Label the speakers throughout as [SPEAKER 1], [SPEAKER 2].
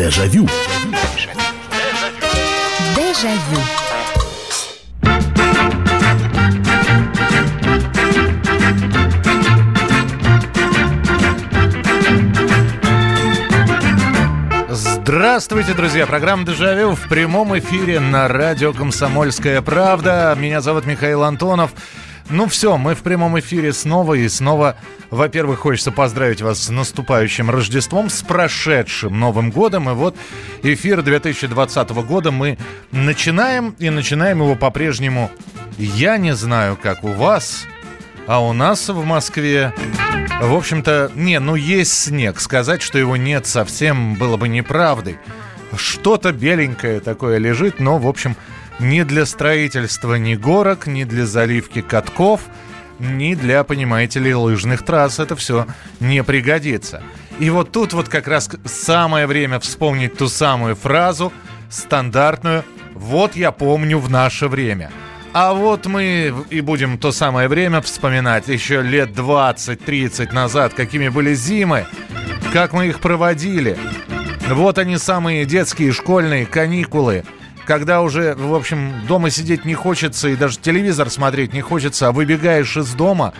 [SPEAKER 1] Дежавю.
[SPEAKER 2] Дежавю.
[SPEAKER 3] Здравствуйте, друзья! Программа «Дежавю» в прямом эфире на радио «Комсомольская правда». Меня зовут Михаил Антонов. Ну все, мы в прямом эфире снова и снова. Во-первых, хочется поздравить вас с наступающим Рождеством, с прошедшим Новым годом. И вот эфир 2020 года мы начинаем, и начинаем его по-прежнему. Я не знаю, как у вас, а у нас в Москве... В общем-то, не, ну есть снег. Сказать, что его нет совсем было бы неправдой. Что-то беленькое такое лежит, но, в общем, ни для строительства ни горок, ни для заливки катков, ни для, понимаете ли, лыжных трасс это все не пригодится. И вот тут вот как раз самое время вспомнить ту самую фразу, стандартную «Вот я помню в наше время». А вот мы и будем то самое время вспоминать еще лет 20-30 назад, какими были зимы, как мы их проводили. Вот они самые детские школьные каникулы, когда уже, в общем, дома сидеть не хочется и даже телевизор смотреть не хочется, а выбегаешь из дома,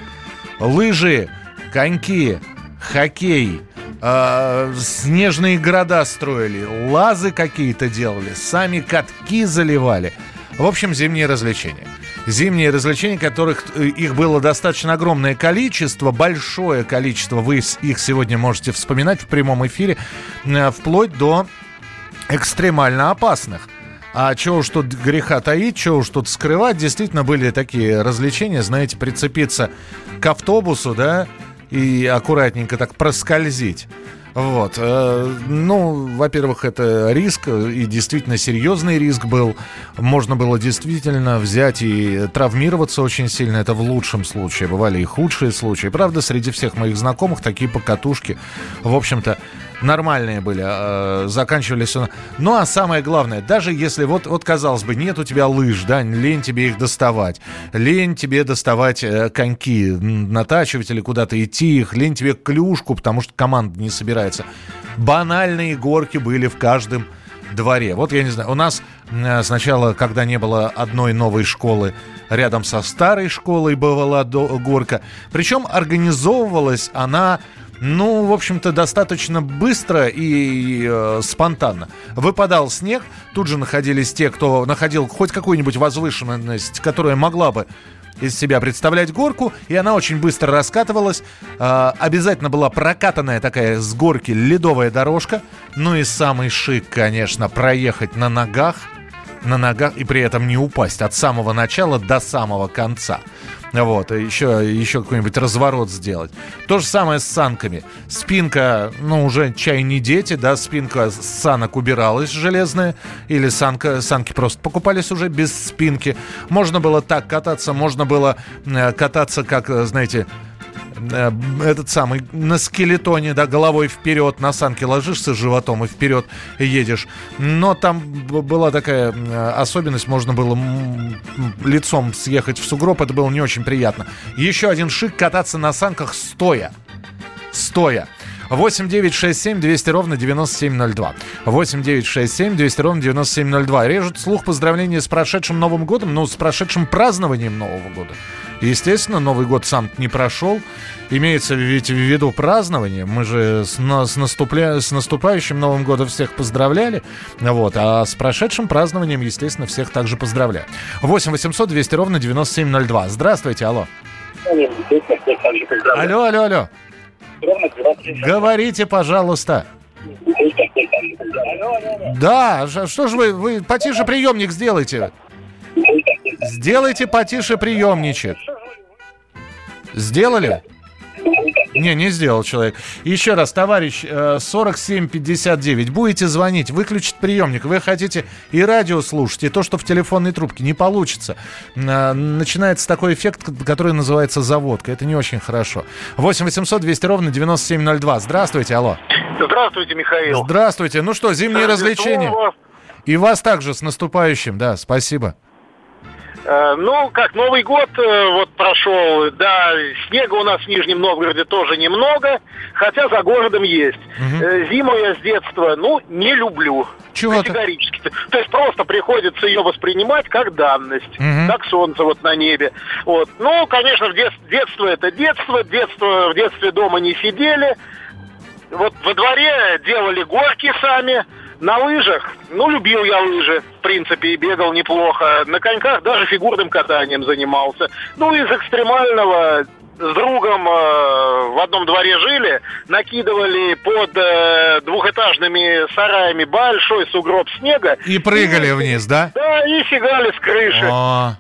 [SPEAKER 3] лыжи, коньки, хоккей, э, снежные города строили, лазы какие-то делали, сами катки заливали – в общем, зимние развлечения. Зимние развлечения, которых э, их было достаточно огромное количество, большое количество. Вы их сегодня можете вспоминать в прямом эфире, э, вплоть до экстремально опасных. А чего уж тут греха таить, чего уж тут скрывать, действительно были такие развлечения, знаете, прицепиться к автобусу, да, и аккуратненько так проскользить. Вот. Э, ну, во-первых, это риск, и действительно серьезный риск был. Можно было действительно взять и травмироваться очень сильно. Это в лучшем случае. Бывали и худшие случаи. Правда, среди всех моих знакомых такие покатушки, в общем-то, нормальные были, э, заканчивались. Ну а самое главное, даже если вот, вот казалось бы, нет у тебя лыж, да, лень тебе их доставать, лень тебе доставать э, коньки, натачивать или куда-то идти их, лень тебе клюшку, потому что команда не собирается. Банальные горки были в каждом дворе. Вот я не знаю, у нас э, сначала, когда не было одной новой школы, рядом со старой школой бывала горка. Причем организовывалась она ну, в общем-то, достаточно быстро и э, спонтанно. Выпадал снег, тут же находились те, кто находил хоть какую-нибудь возвышенность, которая могла бы из себя представлять горку, и она очень быстро раскатывалась. Э, обязательно была прокатанная такая с горки ледовая дорожка. Ну и самый шик, конечно, проехать на ногах, на ногах и при этом не упасть от самого начала до самого конца. Вот, еще, еще какой-нибудь разворот сделать. То же самое с санками. Спинка, ну, уже чай не дети, да, спинка санок убиралась железная, или санка, санки просто покупались уже без спинки. Можно было так кататься, можно было э, кататься, как, знаете, Э, этот самый на скелетоне, да, головой вперед, на санке ложишься животом и вперед едешь. Но там была такая особенность, можно было лицом съехать в сугроб, это было не очень приятно. Еще один шик кататься на санках стоя. Стоя. 8 9 6 7 200 ровно 9702. 8 9 6 7 200 ровно 9702. Режут слух поздравления с прошедшим Новым годом, ну, с прошедшим празднованием Нового года. Естественно, Новый год сам не прошел. Имеется ведь в виду празднование. Мы же с, с, наступля... с наступающим Новым годом всех поздравляли. Вот. А с прошедшим празднованием, естественно, всех также поздравляю. 8 800 200 ровно 9702. Здравствуйте, алло. Алло, алло, алло. Говорите, пожалуйста. Да, что же вы, вы потише приемник сделайте. Сделайте потише приемничек. Сделали? Не, не сделал человек. Еще раз, товарищ, 4759, э, будете звонить, выключить приемник. Вы хотите и радио слушать, и то, что в телефонной трубке. Не получится. Э, начинается такой эффект, который называется заводка. Это не очень хорошо. 8 800 200 ровно 9702. Здравствуйте, алло.
[SPEAKER 4] Здравствуйте, Михаил.
[SPEAKER 3] Здравствуйте. Ну что, зимние развлечения. И вас также с наступающим, да, спасибо.
[SPEAKER 4] Э, ну, как Новый год э, вот прошел, да, снега у нас в Нижнем Новгороде тоже немного, хотя за городом есть. Угу. Зиму я с детства, ну, не люблю.
[SPEAKER 3] Чего
[SPEAKER 4] Категорически. То есть просто приходится ее воспринимать как данность, угу. как солнце вот на небе. Вот. Ну, конечно, в детстве, детство это детство, детство в детстве дома не сидели. Вот во дворе делали горки сами, на лыжах, ну, любил я лыжи, в принципе, и бегал неплохо. На коньках даже фигурным катанием занимался. Ну, из экстремального с другом э, в одном дворе жили, накидывали под э, двухэтажными сараями большой сугроб снега.
[SPEAKER 3] И прыгали и, вниз, да?
[SPEAKER 4] Да, и фигали с крыши.
[SPEAKER 3] О.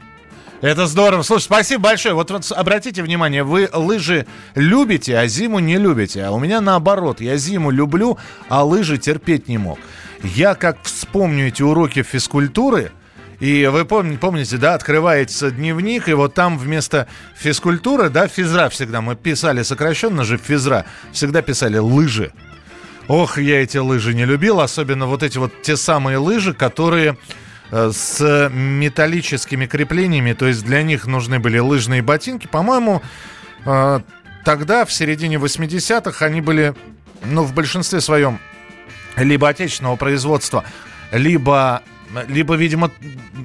[SPEAKER 3] Это здорово. Слушай, спасибо большое. Вот, вот обратите внимание, вы лыжи любите, а зиму не любите. А у меня наоборот. Я зиму люблю, а лыжи терпеть не мог. Я как вспомню эти уроки физкультуры, и вы помните, помните, да, открывается дневник, и вот там вместо физкультуры, да, физра всегда, мы писали сокращенно же физра, всегда писали лыжи. Ох, я эти лыжи не любил, особенно вот эти вот те самые лыжи, которые с металлическими креплениями, то есть для них нужны были лыжные ботинки. По-моему, э, тогда, в середине 80-х, они были, ну, в большинстве своем либо отечественного производства, либо либо, видимо,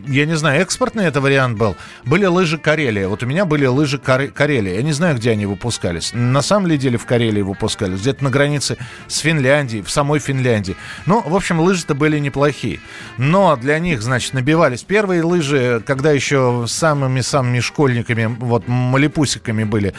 [SPEAKER 3] я не знаю, экспортный это вариант был. Были лыжи Карелия. Вот у меня были лыжи Кар... Карелия. Я не знаю, где они выпускались. На самом ли деле в Карелии выпускались. Где-то на границе с Финляндией, в самой Финляндии. Ну, в общем, лыжи-то были неплохие. Но для них, значит, набивались первые лыжи, когда еще самыми-самыми школьниками, вот малипусиками были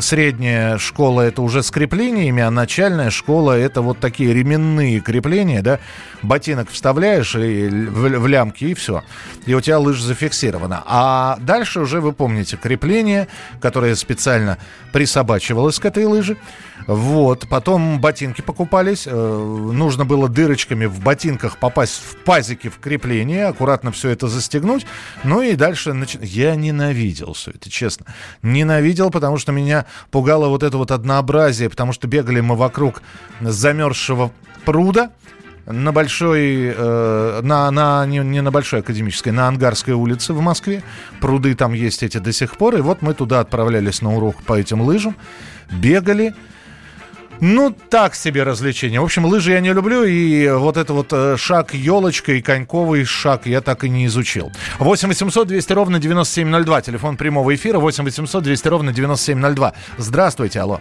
[SPEAKER 3] средняя школа это уже с креплениями, а начальная школа это вот такие ременные крепления, да, ботинок вставляешь и в, в лямки и все, и у тебя лыжа зафиксирована. А дальше уже вы помните крепление, которое специально присобачивалось к этой лыже, вот, потом ботинки покупались, э, нужно было дырочками в ботинках попасть в пазики в крепление, аккуратно все это застегнуть, ну и дальше нач... я ненавидел все это, честно, ненавидел, потому что меня пугало вот это вот однообразие, потому что бегали мы вокруг замерзшего пруда, на большой, э, на, на, не, не на большой академической, на Ангарской улице в Москве. Пруды там есть эти до сих пор. И вот мы туда отправлялись на урок по этим лыжам, бегали. Ну, так себе развлечение. В общем, лыжи я не люблю, и вот это вот э, шаг елочка и коньковый шаг я так и не изучил. 8 800 200 ровно 9702, телефон прямого эфира 8 800 200 ровно 9702. Здравствуйте, алло.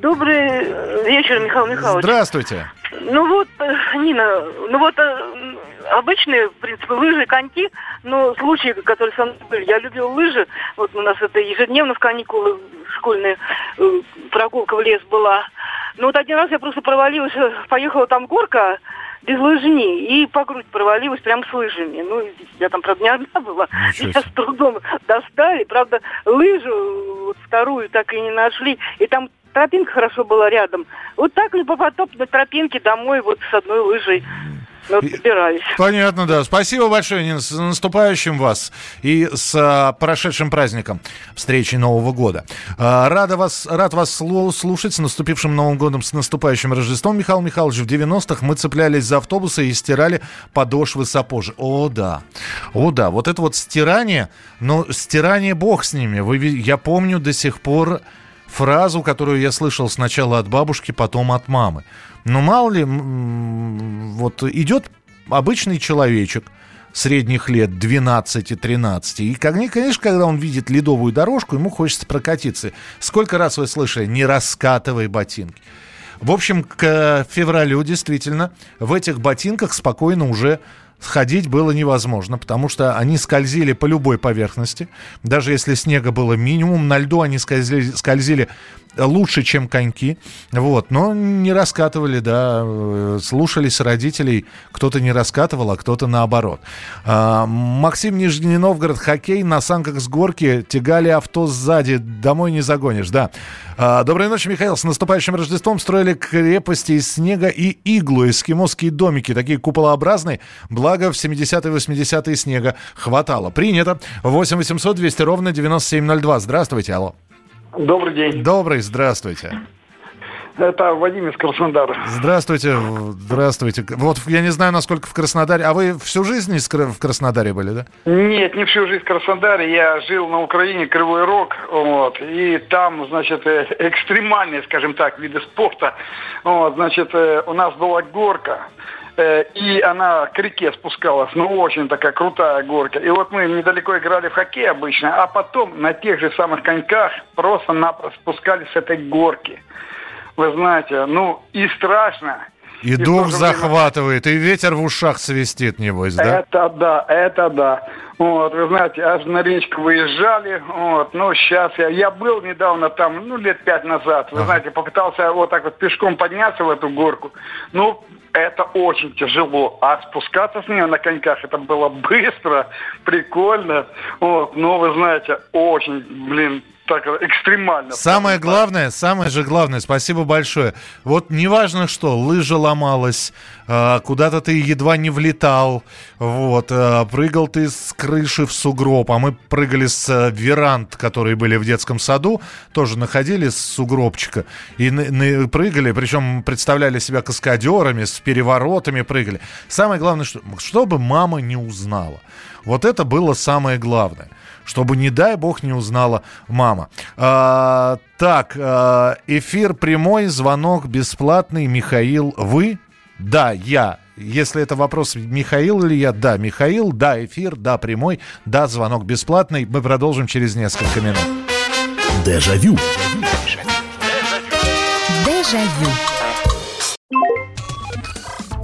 [SPEAKER 1] Добрый вечер, Михаил Михайлович.
[SPEAKER 3] Здравствуйте.
[SPEAKER 1] Ну вот, э, Нина, ну вот э, обычные, в принципе, лыжи, коньки, но случаи, которые со мной были, я любил лыжи, вот у нас это ежедневно в каникулы школьная прогулка в лес была. Ну вот один раз я просто провалилась, э, поехала там горка без лыжни и по грудь провалилась прям с лыжами. Ну, я там, правда, не одна была. Меня с трудом достали. Правда, лыжу вот, вторую так и не нашли. И там тропинка хорошо была рядом. Вот так ли по потопной тропинке домой вот с одной лыжей. Ну, собираюсь.
[SPEAKER 3] Понятно, да. Спасибо большое, Нина, с наступающим вас и с а, прошедшим праздником встречи Нового года. А, рада вас, рад вас слушать с наступившим Новым годом, с наступающим Рождеством, Михаил Михайлович. В 90-х мы цеплялись за автобусы и стирали подошвы сапожи. О, да. О, да. Вот это вот стирание, но стирание бог с ними. Вы, я помню до сих пор фразу, которую я слышал сначала от бабушки, потом от мамы. Но мало ли, вот идет обычный человечек средних лет 12-13. И, конечно, когда он видит ледовую дорожку, ему хочется прокатиться. Сколько раз вы слышали «не раскатывай ботинки». В общем, к февралю действительно в этих ботинках спокойно уже ходить было невозможно, потому что они скользили по любой поверхности. Даже если снега было минимум, на льду они скользили, скользили лучше, чем коньки, вот, но не раскатывали, да, слушались родителей, кто-то не раскатывал, а кто-то наоборот. А, Максим Нижний Новгород, хоккей, на санках с горки, тягали авто сзади, домой не загонишь, да. А, доброй ночи, Михаил, с наступающим Рождеством строили крепости из снега и иглу, эскимосские домики, такие куполообразные, благо в 70-е 80-е снега хватало. Принято. 8 800 200 ровно 9702. Здравствуйте, алло.
[SPEAKER 2] Добрый день.
[SPEAKER 3] Добрый, здравствуйте.
[SPEAKER 2] Это Вадим из Краснодара.
[SPEAKER 3] Здравствуйте, здравствуйте. Вот я не знаю, насколько в Краснодаре. А вы всю жизнь в Краснодаре были, да?
[SPEAKER 2] Нет, не всю жизнь в Краснодаре. Я жил на Украине, Кривой Рог, вот, и там, значит, э, экстремальные, скажем так, виды спорта. Вот, значит, э, у нас была горка. Э, и она к реке спускалась, ну, очень такая крутая горка. И вот мы недалеко играли в хоккей обычно, а потом на тех же самых коньках просто-напросто спускались с этой горки. Вы знаете, ну, и страшно,
[SPEAKER 3] и, и дух захватывает, время... и ветер в ушах свистит, небось, да?
[SPEAKER 2] Это да, это да. Вот, вы знаете, аж на речку выезжали, вот, ну, сейчас я, я был недавно там, ну, лет пять назад, вы знаете, попытался вот так вот пешком подняться в эту горку, ну, это очень тяжело. А спускаться с нее на коньках, это было быстро, прикольно. Вот, но вы знаете, очень, блин, так экстремально.
[SPEAKER 3] Самое главное, самое же главное, спасибо большое. Вот неважно что, лыжа ломалась, а, куда-то ты едва не влетал, вот, а, прыгал ты с крыши в сугроб, а мы прыгали с э, веранд, которые были в детском саду, тоже находили с сугробчика и прыгали, причем представляли себя каскадерами, с переворотами прыгали. Самое главное, что, чтобы мама не узнала. Вот это было самое главное чтобы, не дай бог, не узнала мама. А, так, а, эфир прямой, звонок бесплатный. Михаил, вы? Да, я. Если это вопрос, Михаил или я, да, Михаил, да, эфир, да, прямой, да, звонок бесплатный. Мы продолжим через несколько минут.
[SPEAKER 5] Дежавю. Дежавю.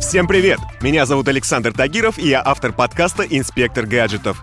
[SPEAKER 5] Всем привет! Меня зовут Александр Тагиров, и я автор подкаста «Инспектор гаджетов».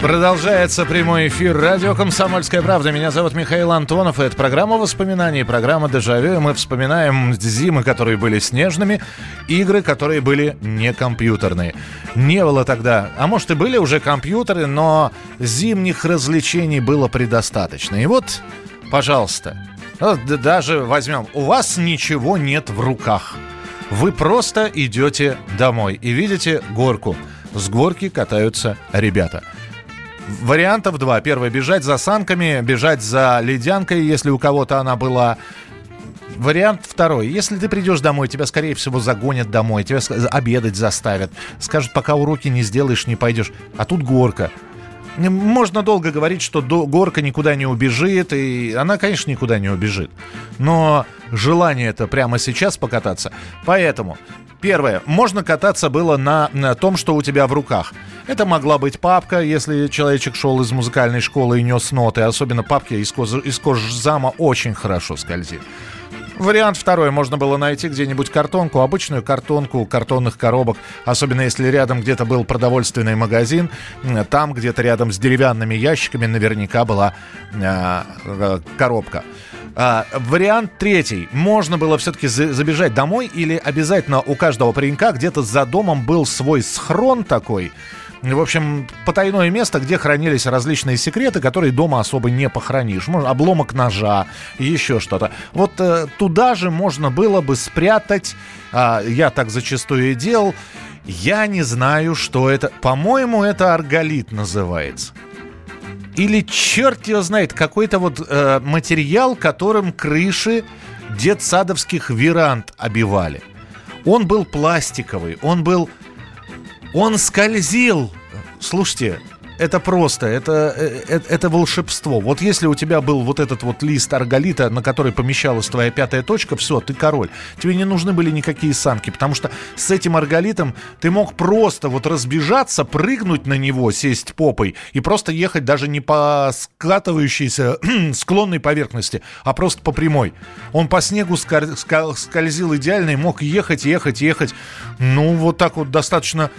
[SPEAKER 3] Продолжается прямой эфир радио «Комсомольская правда». Меня зовут Михаил Антонов, и это программа воспоминаний, программа «Дежавю». Мы вспоминаем зимы, которые были снежными, игры, которые были не компьютерные. Не было тогда, а может и были уже компьютеры, но зимних развлечений было предостаточно. И вот, пожалуйста, даже возьмем, у вас ничего нет в руках. Вы просто идете домой и видите горку. С горки катаются ребята – Вариантов два. Первый, бежать за санками, бежать за ледянкой, если у кого-то она была. Вариант второй. Если ты придешь домой, тебя, скорее всего, загонят домой, тебя обедать заставят. Скажут, пока уроки не сделаешь, не пойдешь. А тут горка. Можно долго говорить, что горка никуда не убежит, и она, конечно, никуда не убежит. Но желание это прямо сейчас покататься. Поэтому Первое. Можно кататься было на, на том, что у тебя в руках. Это могла быть папка, если человечек шел из музыкальной школы и нес ноты. Особенно папки из, коз, из кожзама очень хорошо скользит. Вариант второй. Можно было найти где-нибудь картонку, обычную картонку картонных коробок, особенно если рядом где-то был продовольственный магазин, там где-то рядом с деревянными ящиками наверняка была э, э, коробка. А, вариант третий. Можно было все-таки забежать домой или обязательно у каждого паренька где-то за домом был свой схрон такой, в общем, потайное место, где хранились различные секреты, которые дома особо не похоронишь. Может, обломок ножа, еще что-то. Вот э, туда же можно было бы спрятать, э, я так зачастую и делал, я не знаю, что это. По-моему, это арголит называется. Или черт его знает, какой-то вот э, материал, которым крыши детсадовских веранд обивали. Он был пластиковый, он был... Он скользил. Слушайте, это просто, это, это, э, это волшебство. Вот если у тебя был вот этот вот лист арголита, на который помещалась твоя пятая точка, все, ты король. Тебе не нужны были никакие самки, потому что с этим арголитом ты мог просто вот разбежаться, прыгнуть на него, сесть попой и просто ехать даже не по скатывающейся склонной поверхности, а просто по прямой. Он по снегу скользил идеально и мог ехать, ехать, ехать. Ну, вот так вот достаточно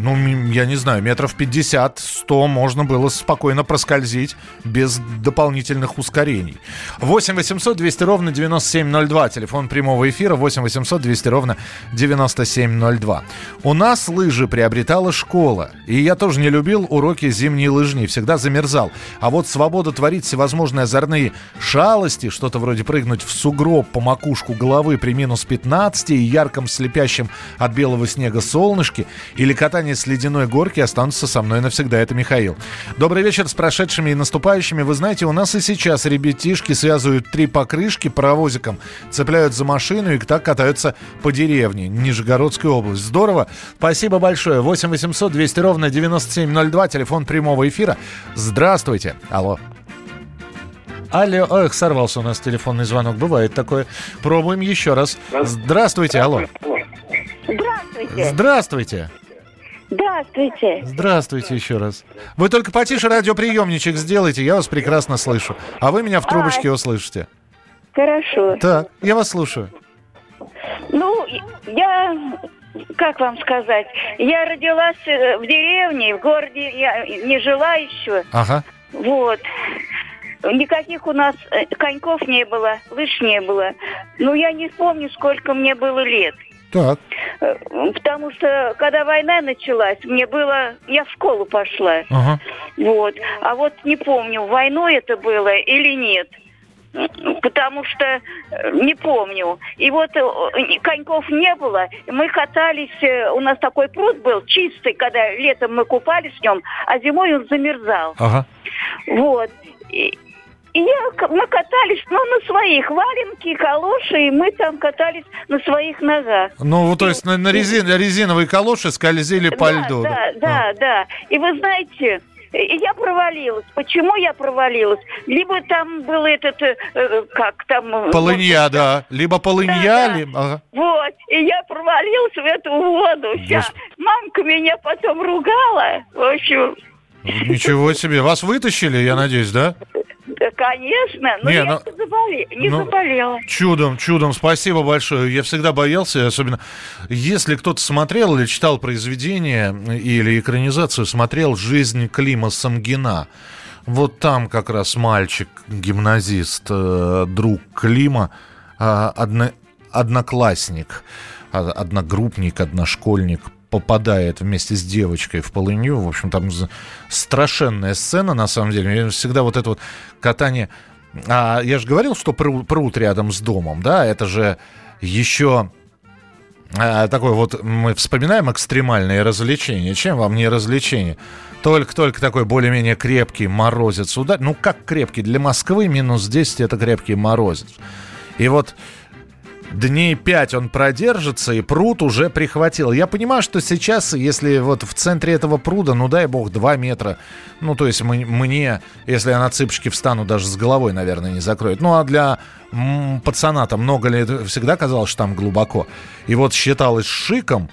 [SPEAKER 3] ну, я не знаю, метров 50-100 можно было спокойно проскользить без дополнительных ускорений. 8 800 200 ровно 9702, телефон прямого эфира 8 800 200 ровно 9702. У нас лыжи приобретала школа, и я тоже не любил уроки зимней лыжни, всегда замерзал. А вот свобода творить всевозможные озорные шалости, что-то вроде прыгнуть в сугроб по макушку головы при минус 15 и ярком слепящем от белого снега солнышке, или катание с ледяной горки останутся со мной навсегда. Это Михаил. Добрый вечер с прошедшими и наступающими. Вы знаете, у нас и сейчас ребятишки связывают три покрышки паровозиком, цепляют за машину и так катаются по деревне. Нижегородская область. Здорово. Спасибо большое. 8 800 200 ровно 9702. Телефон прямого эфира. Здравствуйте. Алло. Алло, эх, сорвался у нас телефонный звонок. Бывает такое. Пробуем еще раз. Здравствуйте, алло.
[SPEAKER 6] Здравствуйте.
[SPEAKER 3] Здравствуйте.
[SPEAKER 6] Здравствуйте.
[SPEAKER 3] Здравствуйте еще раз. Вы только потише радиоприемничек сделайте, я вас прекрасно слышу. А вы меня в трубочке а, услышите.
[SPEAKER 6] Хорошо.
[SPEAKER 3] Так, я вас слушаю.
[SPEAKER 6] Ну, я, как вам сказать, я родилась э, в деревне, в городе я не жила еще.
[SPEAKER 3] Ага.
[SPEAKER 6] Вот. Никаких у нас э, коньков не было, лыж не было. Ну, я не помню, сколько мне было лет.
[SPEAKER 3] Так.
[SPEAKER 6] Э, потому что, когда война началась, мне было... Я в школу пошла.
[SPEAKER 3] Ага.
[SPEAKER 6] Вот. А вот не помню, войной это было или нет. Потому что э, не помню. И вот э, коньков не было. Мы катались, у нас такой пруд был чистый, когда летом мы купались в нем, а зимой он замерзал.
[SPEAKER 3] Ага.
[SPEAKER 6] Вот. И, и я, мы катались, ну, на своих валенки, калоши, и мы там катались на своих ногах.
[SPEAKER 3] Ну, то есть на, на резин, резиновые калоши скользили по
[SPEAKER 6] да,
[SPEAKER 3] льду.
[SPEAKER 6] Да, да, а. да. И вы знаете, и я провалилась. Почему я провалилась? Либо там был этот, э, э как там...
[SPEAKER 3] Э, полынья, ну, да. Либо полынья, да, да. либо... Ага.
[SPEAKER 6] Вот. И я провалилась в эту воду. Вся. Господи. Мамка меня потом ругала. В общем...
[SPEAKER 3] Ничего себе. Вас вытащили, я надеюсь, да?
[SPEAKER 6] Конечно, но не, я ну, не, заболе... не ну, заболела.
[SPEAKER 3] Чудом, чудом, спасибо большое. Я всегда боялся, особенно если кто-то смотрел или читал произведение или экранизацию, смотрел «Жизнь Клима Самгина». Вот там как раз мальчик, гимназист, э, друг Клима, э, одно, одноклассник, одногруппник, одношкольник попадает вместе с девочкой в полынью. В общем, там страшенная сцена, на самом деле. Всегда вот это вот катание... А я же говорил, что пруд, пруд рядом с домом, да? Это же еще а, такое вот мы вспоминаем экстремальные развлечения. Чем вам не развлечение? Только-только такой более-менее крепкий морозец удар. Ну, как крепкий? Для Москвы минус 10 это крепкий морозец. И вот дней пять он продержится, и пруд уже прихватил. Я понимаю, что сейчас, если вот в центре этого пруда, ну дай бог, 2 метра, ну то есть мне, если я на цыпочки встану, даже с головой, наверное, не закроет. Ну а для пацана-то много лет всегда казалось, что там глубоко. И вот считалось шиком,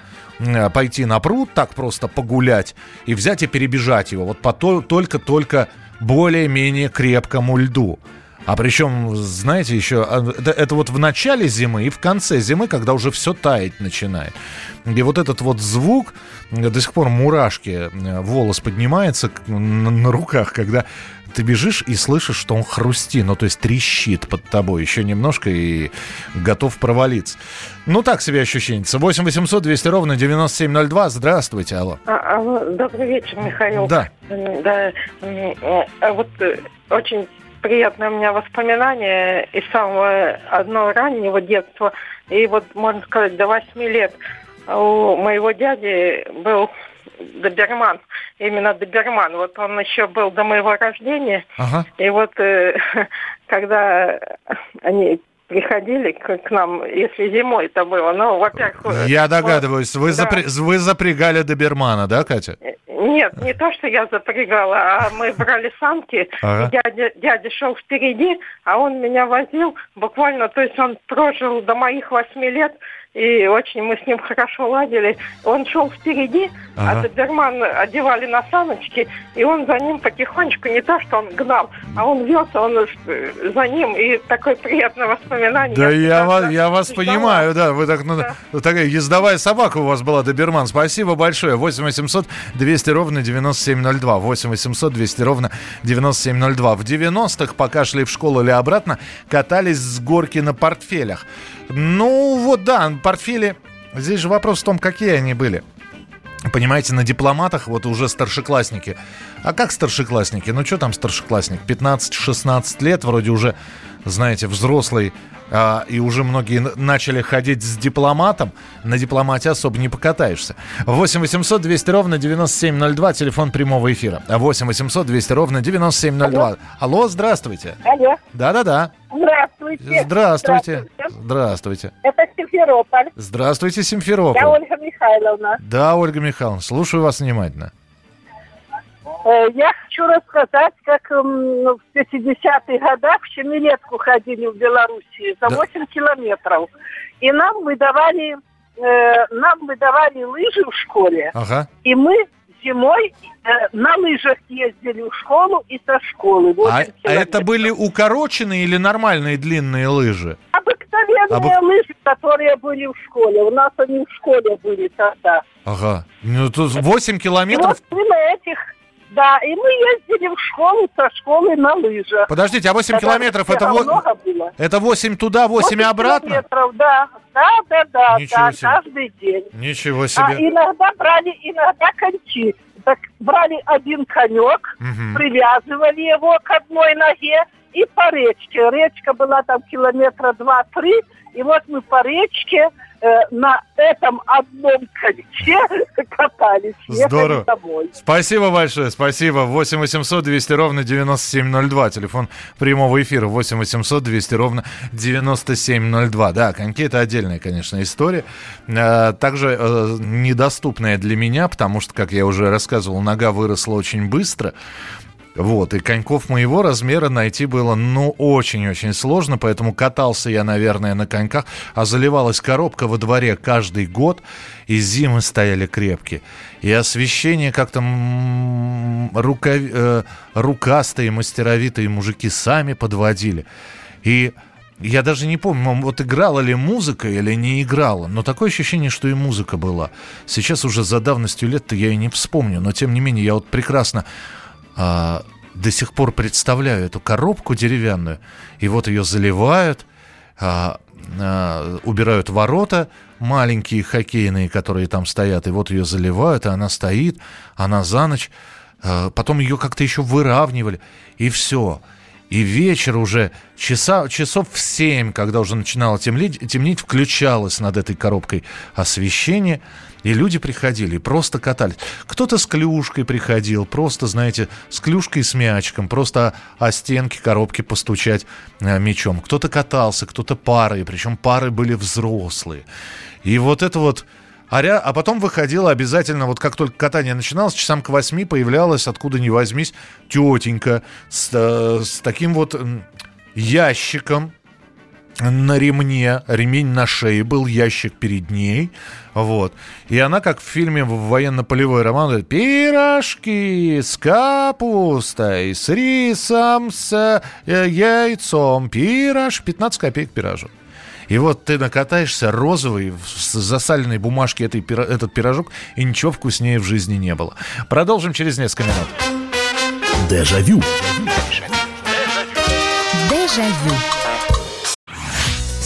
[SPEAKER 3] пойти на пруд, так просто погулять и взять и перебежать его. Вот по только-только более-менее крепкому льду. А причем, знаете, еще а, это, это вот в начале зимы и в конце зимы, когда уже все таять начинает. И вот этот вот звук, до сих пор мурашки, э, волос поднимается на, руках, когда ты бежишь и слышишь, что он хрустит, ну то есть трещит под тобой еще немножко и готов провалиться. Ну так себе ощущение. 8 800 200 ровно 9702. Здравствуйте, алло.
[SPEAKER 7] А, алло, добрый вечер, Михаил.
[SPEAKER 3] Да.
[SPEAKER 7] Да, а вот э, очень приятное у меня воспоминание из самого одного раннего детства. И вот, можно сказать, до восьми лет у моего дяди был доберман, именно доберман. Вот он еще был до моего рождения.
[SPEAKER 3] Ага.
[SPEAKER 7] И вот э, когда они приходили к, к нам, если зимой это было. Ну, во-первых...
[SPEAKER 3] Я догадываюсь, вы, да. запря... вы запрягали добермана, да, Катя?
[SPEAKER 7] Нет, не то, что я запрягала, а мы брали санки. Ага. Дядя, дядя шел впереди, а он меня возил буквально, то есть он прожил до моих восьми лет и очень мы с ним хорошо ладили. Он шел впереди, а ага. а доберман одевали на саночки, и он за ним потихонечку, не то, что он гнал, а он вез, он э, за ним, и такое приятное воспоминание.
[SPEAKER 3] Да я, вас, я вас понимаю, да, вы так, ну, да. ну, такая ездовая собака у вас была, доберман. Спасибо большое. 8 800 200 ровно 9702. 8 800 200 ровно 9702. В 90-х, пока шли в школу или обратно, катались с горки на портфелях. Ну, вот да, портфели... Здесь же вопрос в том, какие они были. Понимаете, на дипломатах вот уже старшеклассники. А как старшеклассники? Ну, что там старшеклассник? 15-16 лет, вроде уже, знаете, взрослый а, и уже многие начали ходить с дипломатом, на дипломате особо не покатаешься. 8 800 200 ровно 9702, телефон прямого эфира. 8 800 200 ровно 9702. Алло, Алло здравствуйте.
[SPEAKER 8] Алло.
[SPEAKER 3] Да-да-да.
[SPEAKER 8] Здравствуйте.
[SPEAKER 3] Здравствуйте. Здравствуйте.
[SPEAKER 8] Это Симферополь.
[SPEAKER 3] Здравствуйте, Симферополь.
[SPEAKER 8] Я Ольга Михайловна.
[SPEAKER 3] Да, Ольга Михайловна, слушаю вас внимательно.
[SPEAKER 8] Э, я хочу рассказать, как в 50-х годах в Семилетку ходили в Белоруссии за да. 8 километров. И нам выдавали, э, нам выдавали лыжи в школе.
[SPEAKER 3] Ага.
[SPEAKER 8] И мы зимой э, на лыжах ездили в школу и со школы.
[SPEAKER 3] А, а это были укороченные или нормальные длинные лыжи?
[SPEAKER 8] Обыкновенные Об... лыжи, которые были в школе. У нас они в школе были тогда.
[SPEAKER 3] Ага. Ну, тут 8 километров...
[SPEAKER 8] И вот мы на этих да, и мы ездили в школу со школы на лыжах.
[SPEAKER 3] Подождите, а 8 Тогда километров это, во... это 8 туда, 8, 8 обратно?
[SPEAKER 8] километров, да. Да, да, да, Ничего да, себе. каждый день.
[SPEAKER 3] Ничего а себе. А
[SPEAKER 8] иногда брали, иногда коньки. Так брали один конек, угу. привязывали его к одной ноге и по речке. Речка была там километра два-три, и вот мы по речке на этом одном коньке катались.
[SPEAKER 3] Здорово. Домой. Спасибо большое, спасибо. 8 800 200 ровно 9702. Телефон прямого эфира 8 800 200 ровно 9702. Да, коньки это отдельная, конечно, история. Э, также э, недоступная для меня, потому что, как я уже рассказывал, нога выросла очень быстро. Вот, и коньков моего размера найти было, ну, очень-очень сложно, поэтому катался я, наверное, на коньках, а заливалась коробка во дворе каждый год, и зимы стояли крепкие. И освещение как-то рука, э, рукастые, мастеровитые мужики сами подводили. И я даже не помню, вот играла ли музыка или не играла, но такое ощущение, что и музыка была. Сейчас уже за давностью лет-то я и не вспомню, но тем не менее я вот прекрасно а, до сих пор представляю эту коробку деревянную, и вот ее заливают, а, а, убирают ворота маленькие хоккейные, которые там стоят, и вот ее заливают, и она стоит, она за ночь, а, потом ее как-то еще выравнивали, и все. И вечер уже, часа, часов в семь, когда уже начинало темнеть, темнеть, включалось над этой коробкой освещение – и люди приходили, просто катались. Кто-то с клюшкой приходил, просто, знаете, с клюшкой и с мячиком, просто о стенки коробки постучать э, мячом. Кто-то катался, кто-то парой, причем пары были взрослые. И вот это вот... А, ря... а потом выходила обязательно, вот как только катание начиналось, часам к восьми появлялась, откуда ни возьмись, тетенька с, э, с таким вот ящиком, на ремне, ремень на шее был, ящик перед ней, вот. И она, как в фильме военно-полевой роман, говорит, пирожки с капустой, с рисом, с э, яйцом, пирож, 15 копеек пирожок. И вот ты накатаешься розовый в засаленной бумажке этой, этот пирожок, и ничего вкуснее в жизни не было. Продолжим через несколько минут.
[SPEAKER 9] Дежавю.
[SPEAKER 10] Дежавю.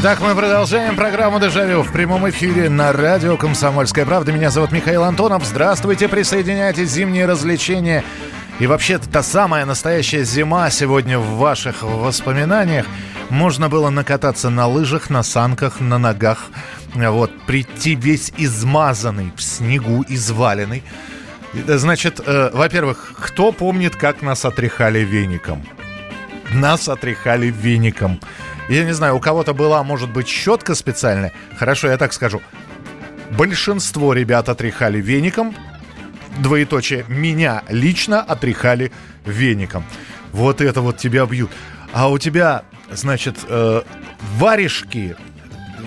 [SPEAKER 3] Итак, мы продолжаем программу «Дежавю» в прямом эфире на радио «Комсомольская правда». Меня зовут Михаил Антонов. Здравствуйте, присоединяйтесь. Зимние развлечения И вообще, та самая настоящая зима сегодня в ваших воспоминаниях. Можно было накататься на лыжах, на санках, на ногах. Вот, прийти весь измазанный, в снегу изваленный. Значит, э, во-первых, кто помнит, как нас отряхали веником? Нас отряхали веником. Я не знаю, у кого-то была, может быть, щетка специальная. Хорошо, я так скажу. Большинство ребят отряхали веником. Двоеточие. Меня лично отряхали веником. Вот это вот тебя бьют. А у тебя, значит, э, варежки,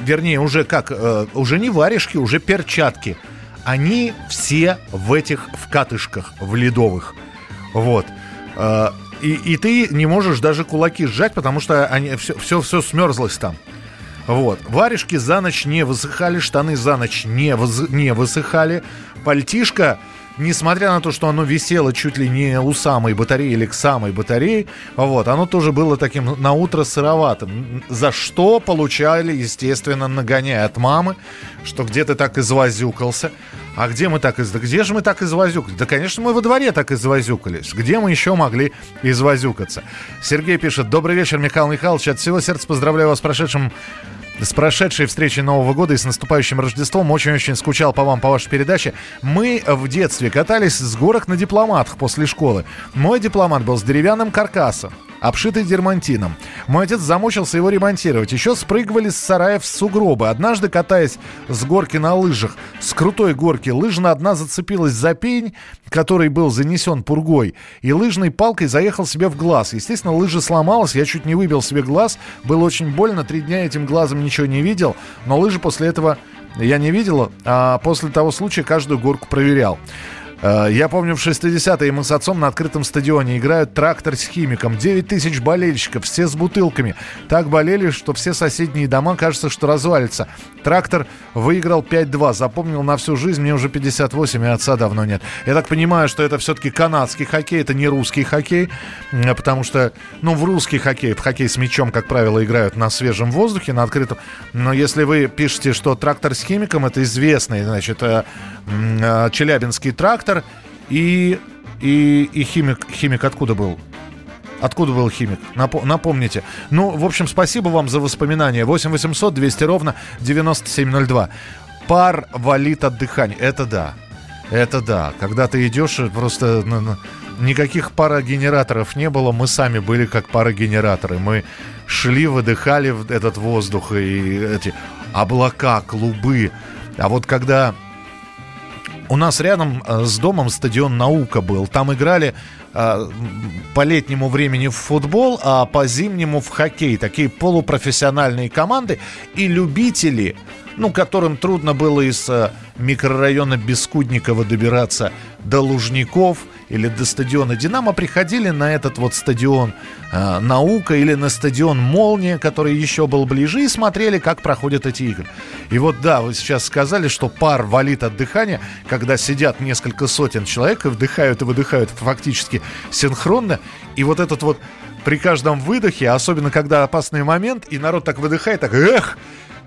[SPEAKER 3] вернее, уже как, э, уже не варежки, уже перчатки. Они все в этих в катышках, в ледовых. Вот. Э, и, и ты не можешь даже кулаки сжать, потому что они, все, все, все смерзлось там. Вот. Варежки за ночь не высыхали, штаны за ночь не, воз, не высыхали. Пальтишка несмотря на то, что оно висело чуть ли не у самой батареи или к самой батарее, вот, оно тоже было таким на утро сыроватым. За что получали, естественно, нагоняя от мамы, что где ты так извозюкался. А где мы так из... Где же мы так извозюкались? Да, конечно, мы во дворе так извозюкались. Где мы еще могли извозюкаться? Сергей пишет. Добрый вечер, Михаил Михайлович. От всего сердца поздравляю вас с прошедшим с прошедшей встречей Нового года и с наступающим Рождеством. Очень-очень скучал по вам, по вашей передаче. Мы в детстве катались с горок на дипломатах после школы. Мой дипломат был с деревянным каркасом обшитый дермантином. Мой отец замучился его ремонтировать. Еще спрыгивали с сараев сугробы. Однажды, катаясь с горки на лыжах, с крутой горки, лыжна одна зацепилась за пень, который был занесен пургой, и лыжной палкой заехал себе в глаз. Естественно, лыжа сломалась, я чуть не выбил себе глаз. Было очень больно, три дня этим глазом ничего не видел, но лыжи после этого я не видел, а после того случая каждую горку проверял. Э, я помню, в 60-е мы с отцом на открытом стадионе играют трактор с химиком. 9 тысяч болельщиков, все с бутылками. Так болели, что все соседние дома, кажется, что развалится. Трактор выиграл 5-2. Запомнил на всю жизнь, мне уже 58, и отца давно нет. Я так понимаю, что это все-таки канадский хоккей, это не русский хоккей, потому что, ну, в русский хоккей, в хоккей с мячом, как правило, играют на свежем воздухе, на открытом. Но если вы пишете, что трактор с химиком, это известный, значит, э, э, челябинский трактор, редактор и, и, и химик. Химик откуда был? Откуда был химик? Напо- напомните. Ну, в общем, спасибо вам за воспоминания. 8 800 200 ровно 9702. Пар валит от дыхания. Это да. Это да. Когда ты идешь, просто никаких парогенераторов не было. Мы сами были как парогенераторы. Мы шли, выдыхали этот воздух и эти облака, клубы. А вот когда у нас рядом э, с домом стадион «Наука» был. Там играли э, по летнему времени в футбол, а по зимнему в хоккей. Такие полупрофессиональные команды. И любители, ну, которым трудно было из э, микрорайона Бескудникова добираться до Лужников – или до стадиона «Динамо» приходили на этот вот стадион э, «Наука» или на стадион «Молния», который еще был ближе, и смотрели, как проходят эти игры. И вот да, вы сейчас сказали, что пар валит от дыхания, когда сидят несколько сотен человек и вдыхают и выдыхают фактически синхронно, и вот этот вот при каждом выдохе, особенно когда опасный момент, и народ так выдыхает, так эх,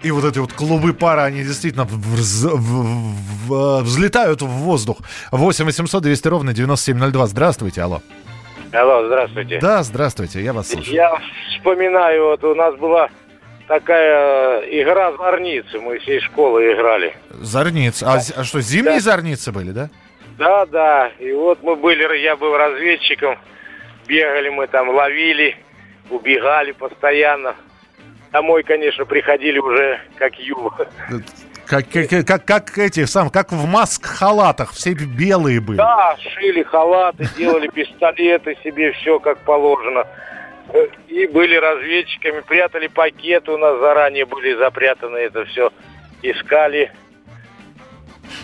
[SPEAKER 3] и вот эти вот клубы пара, они действительно вз, в, в, взлетают в воздух. 8 800 200 ровно 9702. Здравствуйте, алло.
[SPEAKER 11] Алло, здравствуйте.
[SPEAKER 3] Да, здравствуйте, я вас слушаю.
[SPEAKER 11] Я вспоминаю, вот у нас была такая игра зорницы, мы всей школы играли.
[SPEAKER 3] Зорницы? А, а что, зимние да. зорницы были, да?
[SPEAKER 11] Да, да. И вот мы были, я был разведчиком, бегали мы там, ловили, убегали постоянно. Домой, конечно, приходили уже как ю.
[SPEAKER 3] Как, как, как, как эти, сам, как в маск-халатах, все белые были.
[SPEAKER 11] Да, шили халаты, делали пистолеты себе, все как положено. И были разведчиками, прятали пакеты у нас заранее были запрятаны, это все искали,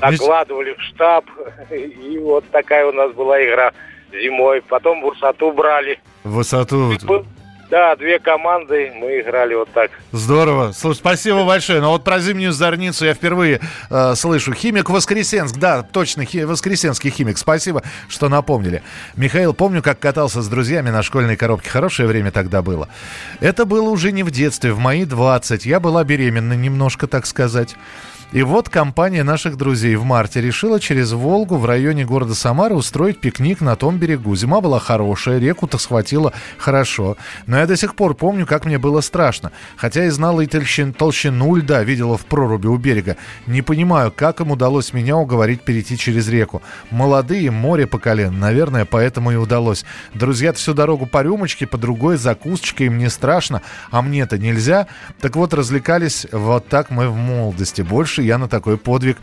[SPEAKER 11] накладывали в штаб. И вот такая у нас была игра зимой. Потом высоту брали.
[SPEAKER 3] Высоту.
[SPEAKER 11] Да, две команды, мы играли вот так.
[SPEAKER 3] Здорово. Слушай, спасибо большое. Но вот про зимнюю зорницу я впервые э, слышу. Химик Воскресенск, да, точно, хи, Воскресенский химик. Спасибо, что напомнили. Михаил, помню, как катался с друзьями на школьной коробке. Хорошее время тогда было. Это было уже не в детстве, в мои 20. Я была беременна немножко, так сказать. И вот компания наших друзей в марте решила через Волгу в районе города Самара устроить пикник на том берегу. Зима была хорошая, реку-то схватила хорошо. Но я до сих пор помню, как мне было страшно. Хотя и знала и толщин, толщину льда, видела в проруби у берега. Не понимаю, как им удалось меня уговорить перейти через реку. Молодые, море по колено. Наверное, поэтому и удалось. Друзья всю дорогу по рюмочке, по другой закусочке, им не страшно, а мне-то нельзя. Так вот, развлекались вот так мы в молодости. Больше больше я на такой подвиг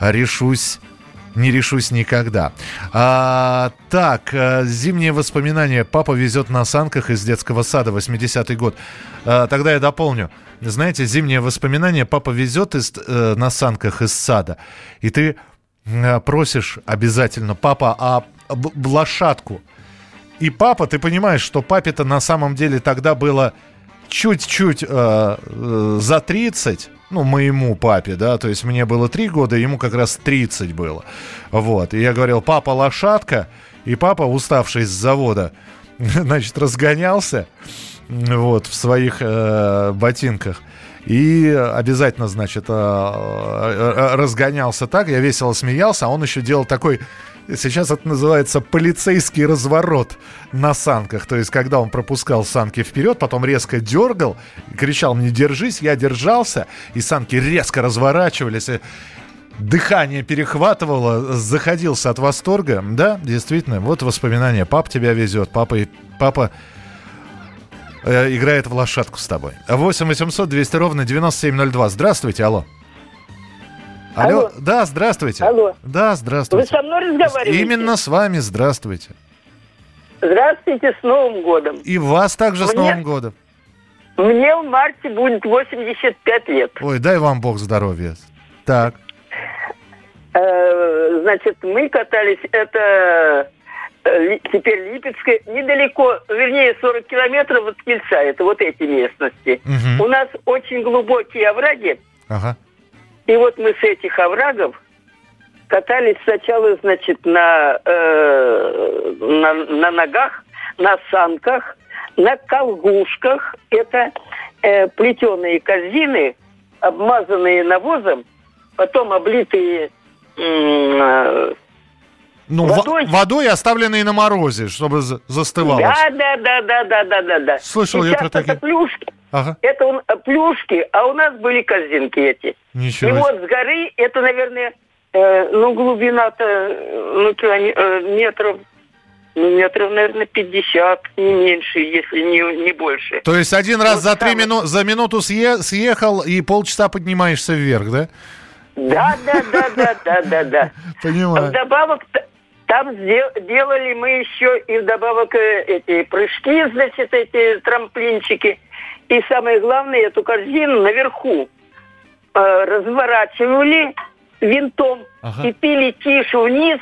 [SPEAKER 3] решусь не решусь никогда. А, так, э, зимние воспоминания. Папа везет на санках из детского сада, 80-й год. А, тогда я дополню. Знаете, зимние воспоминания. Папа везет из, э, на санках из сада. И ты э, просишь обязательно, папа, а лошадку. И папа, ты понимаешь, что папе-то на самом деле тогда было чуть-чуть э, э, за 30, ну, моему папе, да, то есть мне было 3 года, ему как раз 30 было. Вот, и я говорил, папа лошадка, и папа, уставший с завода, значит, разгонялся, вот, в своих э, ботинках. И обязательно, значит, э, э, разгонялся так, я весело смеялся, а он еще делал такой Сейчас это называется полицейский разворот на санках. То есть, когда он пропускал санки вперед, потом резко дергал, кричал мне «держись», я держался, и санки резко разворачивались. Дыхание перехватывало, заходился от восторга. Да, действительно, вот воспоминания. Папа тебя везет, папа, папа э, играет в лошадку с тобой. 8 800 200 ровно 9702. Здравствуйте, алло. Алло. Алло. Да, здравствуйте.
[SPEAKER 12] Алло.
[SPEAKER 3] Да, здравствуйте.
[SPEAKER 12] Вы со мной разговариваете?
[SPEAKER 3] Именно с вами, здравствуйте.
[SPEAKER 12] Здравствуйте, с Новым годом.
[SPEAKER 3] И вас также Мне... с Новым годом.
[SPEAKER 12] Мне в марте будет 85 лет.
[SPEAKER 3] Ой, дай вам Бог здоровья. Так.
[SPEAKER 12] Э, значит, мы катались, это э, теперь Липецкая, недалеко, вернее, 40 километров от Кельца, это вот эти местности. Угу. У нас очень глубокие овраги. Ага. И вот мы с этих оврагов катались сначала, значит, на, э, на, на ногах, на санках, на колгушках. Это э, плетеные корзины, обмазанные навозом, потом облитые э,
[SPEAKER 3] ну, водой. водой, оставленные на морозе, чтобы застывало.
[SPEAKER 12] Да, да, да, да, да, да, да.
[SPEAKER 3] Слышал я про такие.
[SPEAKER 12] Это плюшки. Ага. Это он, э, плюшки, а у нас были корзинки эти.
[SPEAKER 3] Ничего.
[SPEAKER 12] И вот с горы это, наверное, э, ну, глубина-то, э, ну, э, метров ну, метров, наверное, 50, не меньше, если не, не больше.
[SPEAKER 3] То есть один раз вот за, три мину... за минуту съе... съехал и полчаса поднимаешься вверх, да?
[SPEAKER 12] Да, да, да, да, да, да, да.
[SPEAKER 3] Понимаю.
[SPEAKER 12] Вдобавок там делали мы еще и вдобавок э, эти прыжки, значит, эти трамплинчики. И самое главное, эту корзину наверху э, разворачивали винтом ага. и пили тише вниз,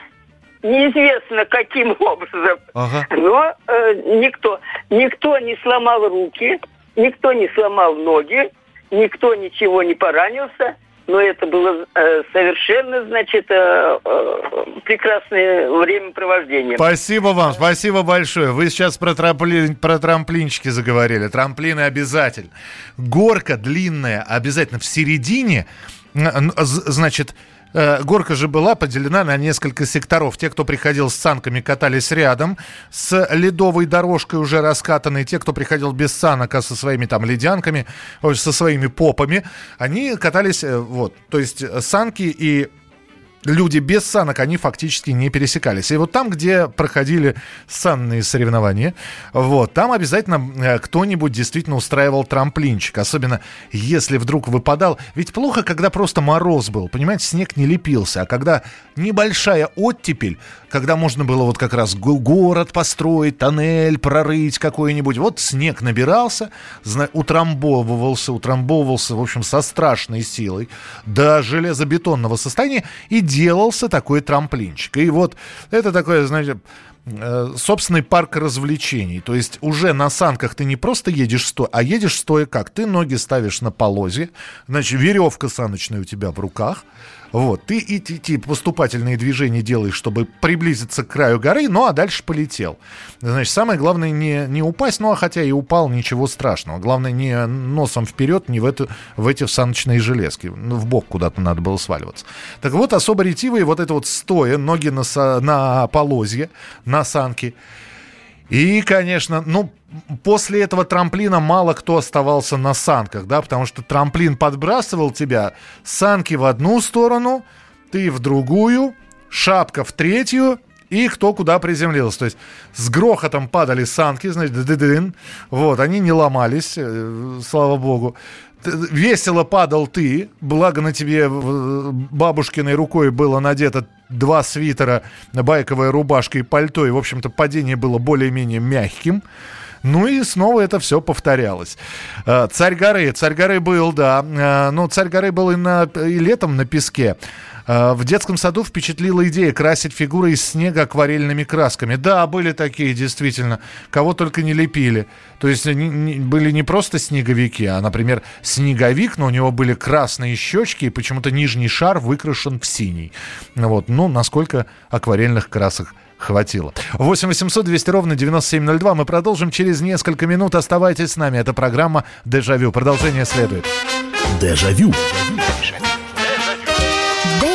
[SPEAKER 12] неизвестно каким образом. Ага. Но э, никто, никто не сломал руки, никто не сломал ноги, никто ничего не поранился но это было э, совершенно, значит, э, э, прекрасное времяпровождение.
[SPEAKER 3] Спасибо вам, спасибо большое. Вы сейчас про, трамплин, про трамплинчики заговорили. Трамплины обязательно. Горка длинная обязательно в середине, значит, Э, горка же была поделена на несколько секторов. Те, кто приходил с санками, катались рядом с ледовой дорожкой уже раскатанной. Те, кто приходил без санок, а со своими там ледянками, со своими попами, они катались, э, вот, то есть санки и люди без санок, они фактически не пересекались. И вот там, где проходили санные соревнования, вот, там обязательно э, кто-нибудь действительно устраивал трамплинчик. Особенно если вдруг выпадал. Ведь плохо, когда просто мороз был, понимаете, снег не лепился. А когда небольшая оттепель, когда можно было вот как раз город построить, тоннель прорыть какой-нибудь. Вот снег набирался, утрамбовывался, утрамбовывался, в общем, со страшной силой до железобетонного состояния и делался такой трамплинчик. И вот это такое, знаете, э, собственный парк развлечений. То есть уже на санках ты не просто едешь стоя, а едешь стоя как? Ты ноги ставишь на полозе, значит, веревка саночная у тебя в руках, вот, ты и эти поступательные движения делаешь, чтобы приблизиться к краю горы, ну а дальше полетел. Значит, самое главное не, не упасть, ну а хотя и упал, ничего страшного. Главное не носом вперед, не в, эту, в эти саночные железки. Ну, в бок куда-то надо было сваливаться. Так вот, особо ретивые вот это вот стоя, ноги на, на полозье, на санке. И, конечно, ну, после этого трамплина мало кто оставался на санках, да, потому что трамплин подбрасывал тебя, санки в одну сторону, ты в другую, шапка в третью, и кто куда приземлился. То есть с грохотом падали санки, значит, вот, они не ломались, э, слава богу. Весело падал ты, благо на тебе бабушкиной рукой было надето два свитера, байковая рубашка и пальто, и, в общем-то, падение было более-менее мягким. Ну и снова это все повторялось. Э, царь горы. Царь горы был, да. Э, ну, царь горы был и, на, и летом на песке. Э, в детском саду впечатлила идея красить фигуры из снега акварельными красками. Да, были такие, действительно. Кого только не лепили. То есть не, были не просто снеговики, а, например, снеговик, но у него были красные щечки, и почему-то нижний шар выкрашен в синий. Вот. Ну, насколько акварельных красок хватило. 8 800 200 ровно 9702. Мы продолжим через несколько минут. Оставайтесь с нами. Это программа «Дежавю». Продолжение следует.
[SPEAKER 9] Дежавю.
[SPEAKER 13] Дежавю.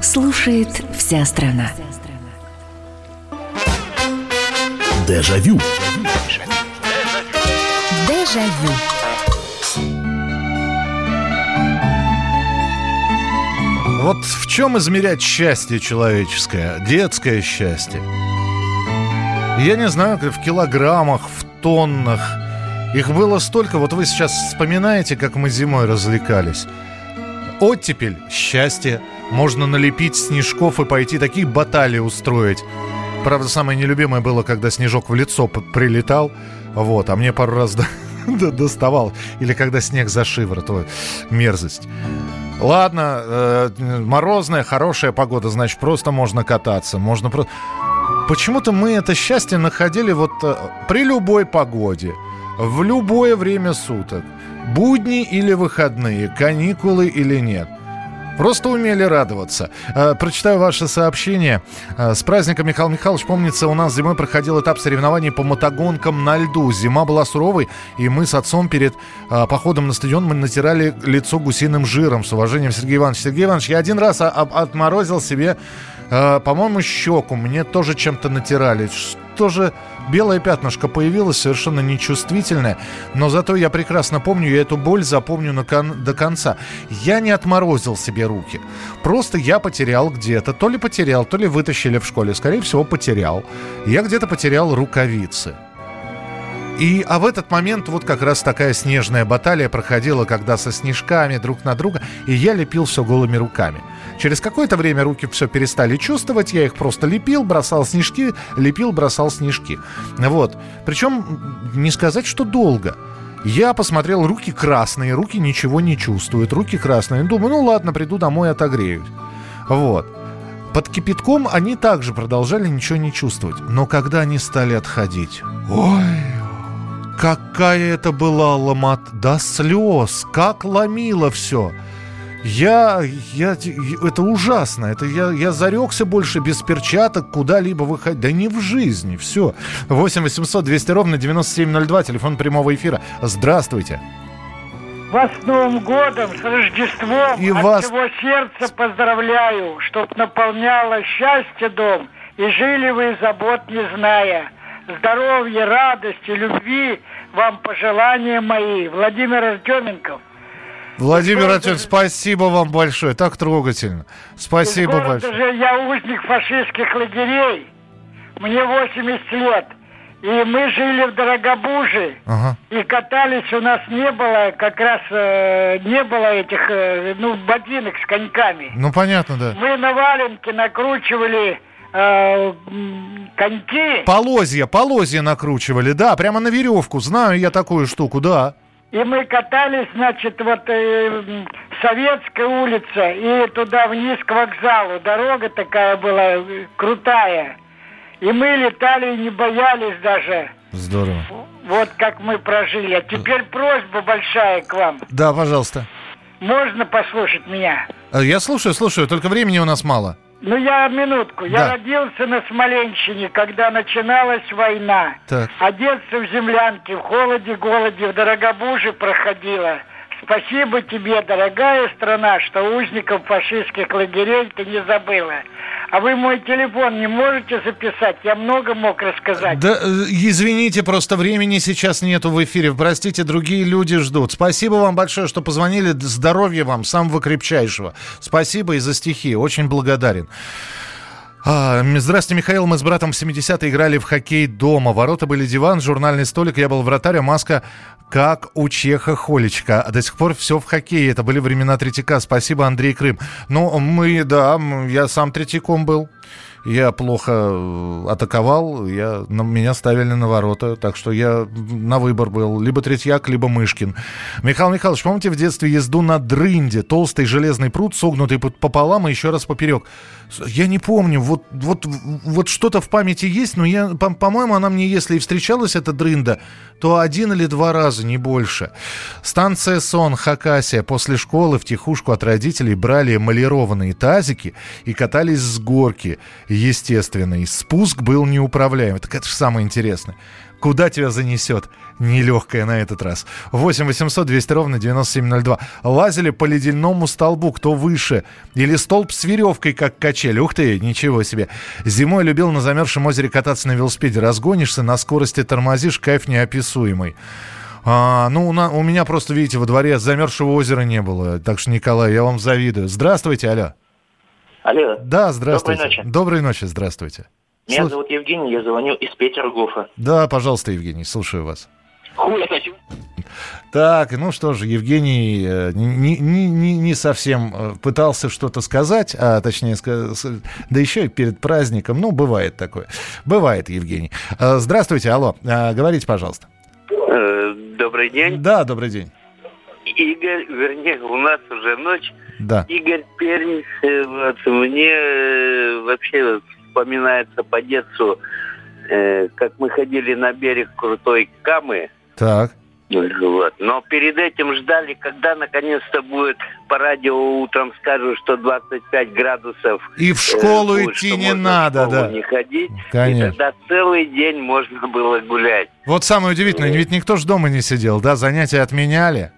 [SPEAKER 13] Слушает вся страна.
[SPEAKER 9] Дежавю.
[SPEAKER 13] Дежавю.
[SPEAKER 3] Вот в чем измерять счастье человеческое, детское счастье? Я не знаю, как в килограммах, в тоннах. Их было столько. Вот вы сейчас вспоминаете, как мы зимой развлекались. Оттепель – счастье. Можно налепить снежков и пойти такие баталии устроить. Правда, самое нелюбимое было, когда снежок в лицо прилетал. Вот, а мне пару раз доставал. Или когда снег за шиворот. Ой, мерзость. Ладно, э, морозная, хорошая погода, значит, просто можно кататься. Можно просто... Почему-то мы это счастье находили вот э, при любой погоде, в любое время суток. Будни или выходные, каникулы или нет. Просто умели радоваться. Э, прочитаю ваше сообщение. Э, с праздником, Михаил Михайлович, помнится, у нас зимой проходил этап соревнований по мотогонкам на льду. Зима была суровой, и мы с отцом перед э, походом на стадион мы натирали лицо гусиным жиром. С уважением, Сергей Иванович. Сергей Иванович, я один раз отморозил себе, по-моему, щеку. Мне тоже чем-то натирали. Что же белое пятнышко появилось, совершенно нечувствительное, но зато я прекрасно помню, я эту боль запомню на кон- до конца. Я не отморозил себе руки. Просто я потерял где-то, то ли потерял, то ли вытащили в школе, скорее всего, потерял. Я где-то потерял рукавицы. И, а в этот момент вот как раз такая снежная баталия проходила, когда со снежками друг на друга, и я лепил все голыми руками. Через какое-то время руки все перестали чувствовать, я их просто лепил, бросал снежки, лепил, бросал снежки. Вот. Причем не сказать, что долго. Я посмотрел, руки красные, руки ничего не чувствуют, руки красные. Думаю, ну ладно, приду домой, отогреюсь. Вот. Под кипятком они также продолжали ничего не чувствовать. Но когда они стали отходить... Ой, какая это была ломат... До слез, как ломило все. Я, я, это ужасно. Это я, я зарекся больше без перчаток куда-либо выходить. Да не в жизни, все. 8 800 200 ровно 9702, телефон прямого эфира. Здравствуйте.
[SPEAKER 14] Вас с Новым годом, с Рождеством.
[SPEAKER 3] И
[SPEAKER 14] От
[SPEAKER 3] вас...
[SPEAKER 14] всего сердца поздравляю, чтоб наполняло счастье дом. И жили вы забот не зная. Здоровья, радости, любви вам пожелания мои. Владимир Артеменков.
[SPEAKER 3] Владимир Артемьевич, спасибо вам большое. Так трогательно. Спасибо большое.
[SPEAKER 14] же я узник фашистских лагерей. Мне 80 лет. И мы жили в Дорогобуже.
[SPEAKER 3] Ага.
[SPEAKER 14] И катались у нас не было, как раз э, не было этих, э, ну, ботинок с коньками.
[SPEAKER 3] Ну, понятно, да.
[SPEAKER 14] Мы на валенке накручивали э, коньки.
[SPEAKER 3] Полозья, полозья накручивали, да, прямо на веревку. Знаю я такую штуку, да.
[SPEAKER 14] И мы катались, значит, вот э, Советская улица и туда вниз к вокзалу. Дорога такая была э, крутая. И мы летали и не боялись даже.
[SPEAKER 3] Здорово.
[SPEAKER 14] Вот как мы прожили. А теперь просьба большая к вам.
[SPEAKER 3] Да, пожалуйста.
[SPEAKER 14] Можно послушать меня?
[SPEAKER 3] Э, Я слушаю, слушаю, только времени у нас мало.
[SPEAKER 14] Ну, я минутку. Я
[SPEAKER 3] Да.
[SPEAKER 14] родился на Смоленщине, когда начиналась война.
[SPEAKER 3] Так.
[SPEAKER 14] А детство в землянке, в холоде, голоде, в Дорогобуже проходило. Спасибо тебе, дорогая страна, что узников фашистских лагерей ты не забыла. А вы мой телефон не можете записать? Я много мог рассказать.
[SPEAKER 3] Да, э, извините, просто времени сейчас нету в эфире. Простите, другие люди ждут. Спасибо вам большое, что позвонили. Здоровья вам, самого крепчайшего. Спасибо и за стихи. Очень благодарен. А, Здравствуйте, Михаил. Мы с братом в 70-е играли в хоккей дома. Ворота были диван, журнальный столик. Я был вратарь, а маска как у Чеха Холечка. А до сих пор все в хоккее. Это были времена Третьяка. Спасибо, Андрей Крым. Ну, мы, да, я сам Третьяком был. Я плохо э, атаковал, я, на, меня ставили на ворота, так что я на выбор был. Либо Третьяк, либо Мышкин. Михаил Михайлович, помните в детстве езду на дрынде? Толстый железный пруд, согнутый по- пополам и еще раз поперек. Я не помню, вот, вот, вот что-то в памяти есть, но я, по- по-моему, она мне, если и встречалась, эта дрында, то один или два раза, не больше. Станция Сон, Хакасия. После школы в тихушку от родителей брали эмалированные тазики и катались с горки естественной. Спуск был неуправляемый. Так это же самое интересное. Куда тебя занесет? Нелегкая на этот раз. 8 800 200 ровно 9702. Лазили по ледяному столбу, кто выше. Или столб с веревкой, как качель. Ух ты, ничего себе. Зимой любил на замерзшем озере кататься на велосипеде. Разгонишься, на скорости тормозишь, кайф неописуемый. А, ну, у, на- у меня просто, видите, во дворе замерзшего озера не было. Так что, Николай, я вам завидую. Здравствуйте, алло.
[SPEAKER 15] Алло.
[SPEAKER 3] Да, здравствуйте.
[SPEAKER 15] Доброй ночи.
[SPEAKER 3] Доброй ночи, здравствуйте.
[SPEAKER 15] Меня
[SPEAKER 3] Слуш-
[SPEAKER 15] зовут Евгений, я звоню из Петергофа.
[SPEAKER 3] Да, пожалуйста, Евгений, слушаю вас.
[SPEAKER 15] Хуй.
[SPEAKER 3] Так, ну что же, Евгений э, не, не, не, не совсем э, пытался что-то сказать, а точнее, да еще и перед праздником. Ну, бывает такое. Бывает, Евгений. Э, Здравствуйте, алло, говорите, пожалуйста.
[SPEAKER 16] Добрый день.
[SPEAKER 3] Да, добрый день.
[SPEAKER 16] Игорь, вернее, у нас уже ночь.
[SPEAKER 3] Да.
[SPEAKER 16] Игорь Пермь, вот, мне вообще вспоминается по детству, э, как мы ходили на берег крутой Камы.
[SPEAKER 3] Так.
[SPEAKER 16] Вот. Но перед этим ждали, когда наконец-то будет по радио утром скажут, что 25 градусов.
[SPEAKER 3] И в школу
[SPEAKER 16] э, будет,
[SPEAKER 3] идти не надо, да.
[SPEAKER 16] не ходить.
[SPEAKER 3] Конечно.
[SPEAKER 16] И тогда целый день можно было гулять.
[SPEAKER 3] Вот самое удивительное, ведь никто же дома не сидел, да, занятия отменяли.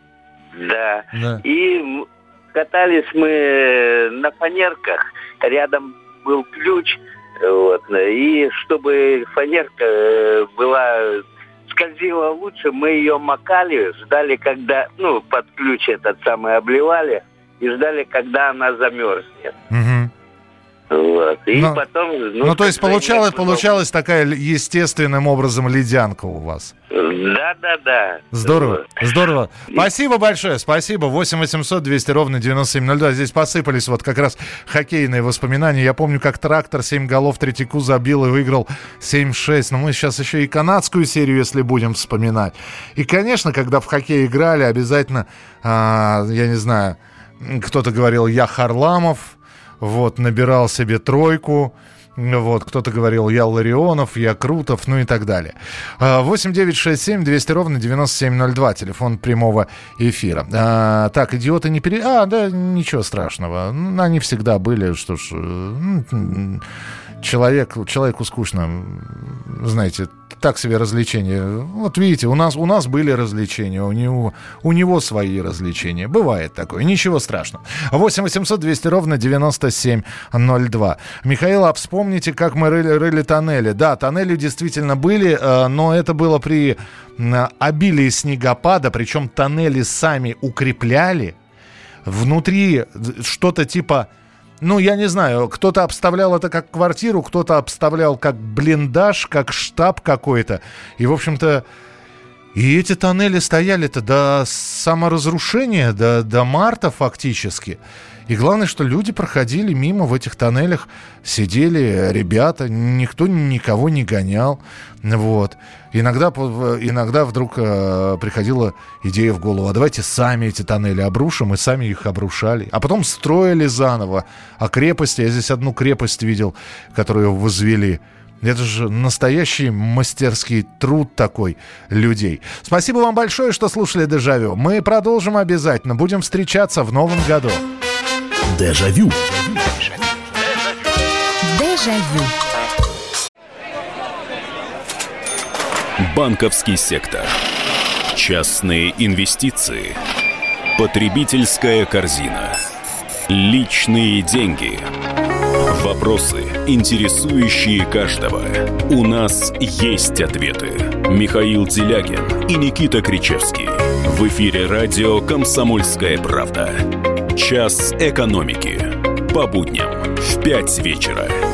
[SPEAKER 16] Да.
[SPEAKER 3] Да.
[SPEAKER 16] И катались мы э, на фанерках. Рядом был ключ. Вот. И чтобы фанерка э, была скользила лучше, мы ее макали, ждали, когда, ну, под ключ этот самый обливали, и ждали, когда она замерзнет.
[SPEAKER 3] Мгм.
[SPEAKER 16] Вот. И
[SPEAKER 3] Ну,
[SPEAKER 16] потом...
[SPEAKER 3] Ну, то есть получалось, получалась такая естественным образом ледянка у вас.
[SPEAKER 16] Да-да-да.
[SPEAKER 3] Здорово, здорово. Спасибо большое, спасибо. 8 800 200 ровно 9702. Здесь посыпались вот как раз хоккейные воспоминания. Я помню, как трактор 7 голов Третьяку забил и выиграл 7-6. Но мы сейчас еще и канадскую серию, если будем вспоминать. И, конечно, когда в хоккей играли, обязательно, а, я не знаю, кто-то говорил «Я Харламов», вот, набирал себе тройку. Вот, кто-то говорил, я Ларионов, я Крутов, ну и так далее. А, 8 9 6 7 200 ровно 9702, телефон прямого эфира. А, так, идиоты не пере... А, да, ничего страшного. Ну, Они всегда были, что ж... э, Человек, человеку скучно, знаете, так себе развлечения. Вот видите, у нас, у нас были развлечения, у него, у него свои развлечения. Бывает такое, ничего страшного. 8 800 200 ровно 9702. Михаил, а вспомните, как мы рыли, рыли тоннели. Да, тоннели действительно были, э, но это было при обилии снегопада, причем тоннели сами укрепляли. Внутри что-то типа ну, я не знаю, кто-то обставлял это как квартиру, кто-то обставлял как блиндаж, как штаб какой-то. И, в общем-то, и эти тоннели стояли-то до саморазрушения, до, до марта фактически. И главное, что люди проходили мимо в этих тоннелях, сидели ребята, никто никого не гонял. Вот. Иногда, иногда вдруг э, приходила идея в голову, а давайте сами эти тоннели обрушим, и сами их обрушали. А потом строили заново. А крепости, я здесь одну крепость видел, которую возвели. Это же настоящий мастерский труд такой людей. Спасибо вам большое, что слушали «Дежавю». Мы продолжим обязательно. Будем встречаться в новом году.
[SPEAKER 9] Дежавю.
[SPEAKER 13] Дежавю.
[SPEAKER 9] Банковский сектор. Частные инвестиции. Потребительская корзина. Личные деньги. Вопросы, интересующие каждого. У нас есть ответы. Михаил Делягин и Никита Кричевский. В эфире радио «Комсомольская правда». Час экономики. По будням в 5 вечера.